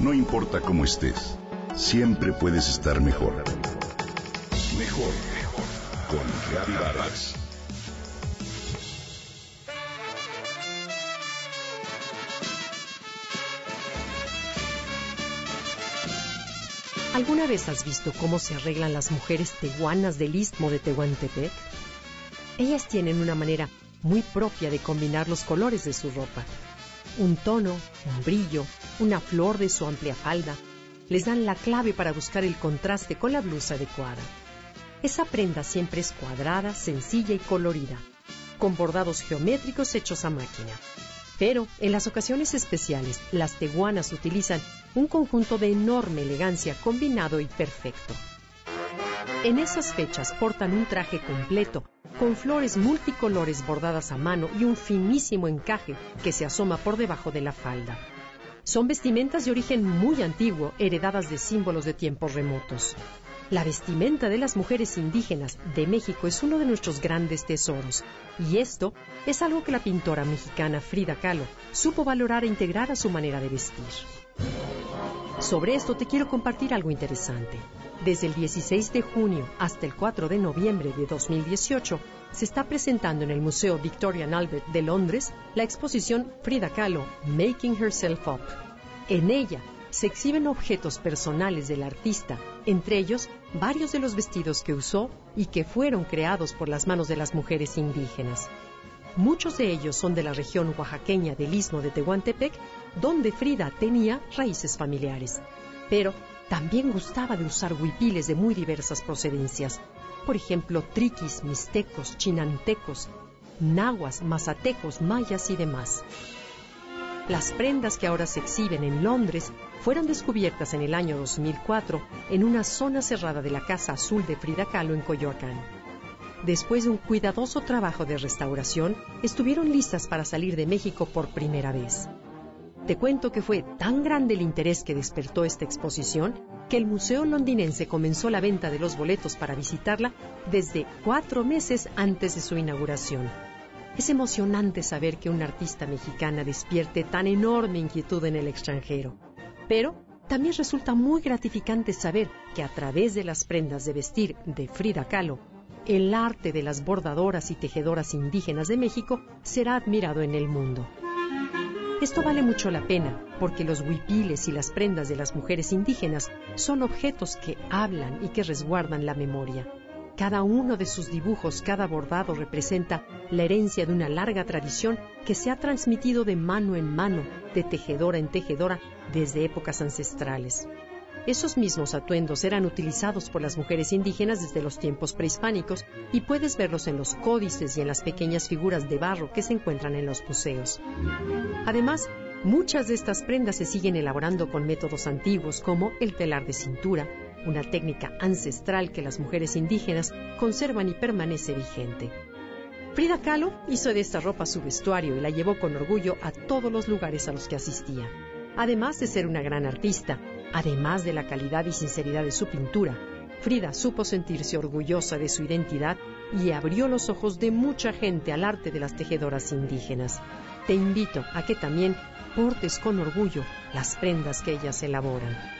No importa cómo estés, siempre puedes estar mejor. Mejor, mejor. Con Reavivadas. ¿Alguna vez has visto cómo se arreglan las mujeres tehuanas del istmo de Tehuantepec? Ellas tienen una manera muy propia de combinar los colores de su ropa. Un tono, un brillo, una flor de su amplia falda, les dan la clave para buscar el contraste con la blusa adecuada. Esa prenda siempre es cuadrada, sencilla y colorida, con bordados geométricos hechos a máquina. Pero en las ocasiones especiales, las teguanas utilizan un conjunto de enorme elegancia combinado y perfecto. En esas fechas portan un traje completo, con flores multicolores bordadas a mano y un finísimo encaje que se asoma por debajo de la falda. Son vestimentas de origen muy antiguo, heredadas de símbolos de tiempos remotos. La vestimenta de las mujeres indígenas de México es uno de nuestros grandes tesoros, y esto es algo que la pintora mexicana Frida Kahlo supo valorar e integrar a su manera de vestir. Sobre esto te quiero compartir algo interesante. Desde el 16 de junio hasta el 4 de noviembre de 2018 se está presentando en el Museo Victorian Albert de Londres la exposición Frida Kahlo Making Herself Up. En ella se exhiben objetos personales del artista, entre ellos varios de los vestidos que usó y que fueron creados por las manos de las mujeres indígenas. Muchos de ellos son de la región oaxaqueña del istmo de Tehuantepec, donde Frida tenía raíces familiares. Pero también gustaba de usar huipiles de muy diversas procedencias, por ejemplo, triquis, mixtecos, chinantecos, nahuas, mazatecos, mayas y demás. Las prendas que ahora se exhiben en Londres fueron descubiertas en el año 2004 en una zona cerrada de la Casa Azul de Frida Kahlo en Coyoacán. Después de un cuidadoso trabajo de restauración, estuvieron listas para salir de México por primera vez. Te cuento que fue tan grande el interés que despertó esta exposición que el Museo Londinense comenzó la venta de los boletos para visitarla desde cuatro meses antes de su inauguración. Es emocionante saber que una artista mexicana despierte tan enorme inquietud en el extranjero. Pero también resulta muy gratificante saber que a través de las prendas de vestir de Frida Kahlo, el arte de las bordadoras y tejedoras indígenas de México será admirado en el mundo. Esto vale mucho la pena, porque los huipiles y las prendas de las mujeres indígenas son objetos que hablan y que resguardan la memoria. Cada uno de sus dibujos, cada bordado representa la herencia de una larga tradición que se ha transmitido de mano en mano, de tejedora en tejedora, desde épocas ancestrales. Esos mismos atuendos eran utilizados por las mujeres indígenas desde los tiempos prehispánicos y puedes verlos en los códices y en las pequeñas figuras de barro que se encuentran en los museos. Además, muchas de estas prendas se siguen elaborando con métodos antiguos como el telar de cintura, una técnica ancestral que las mujeres indígenas conservan y permanece vigente. Frida Kahlo hizo de esta ropa su vestuario y la llevó con orgullo a todos los lugares a los que asistía. Además de ser una gran artista, además de la calidad y sinceridad de su pintura, Frida supo sentirse orgullosa de su identidad y abrió los ojos de mucha gente al arte de las tejedoras indígenas. Te invito a que también portes con orgullo las prendas que ellas elaboran.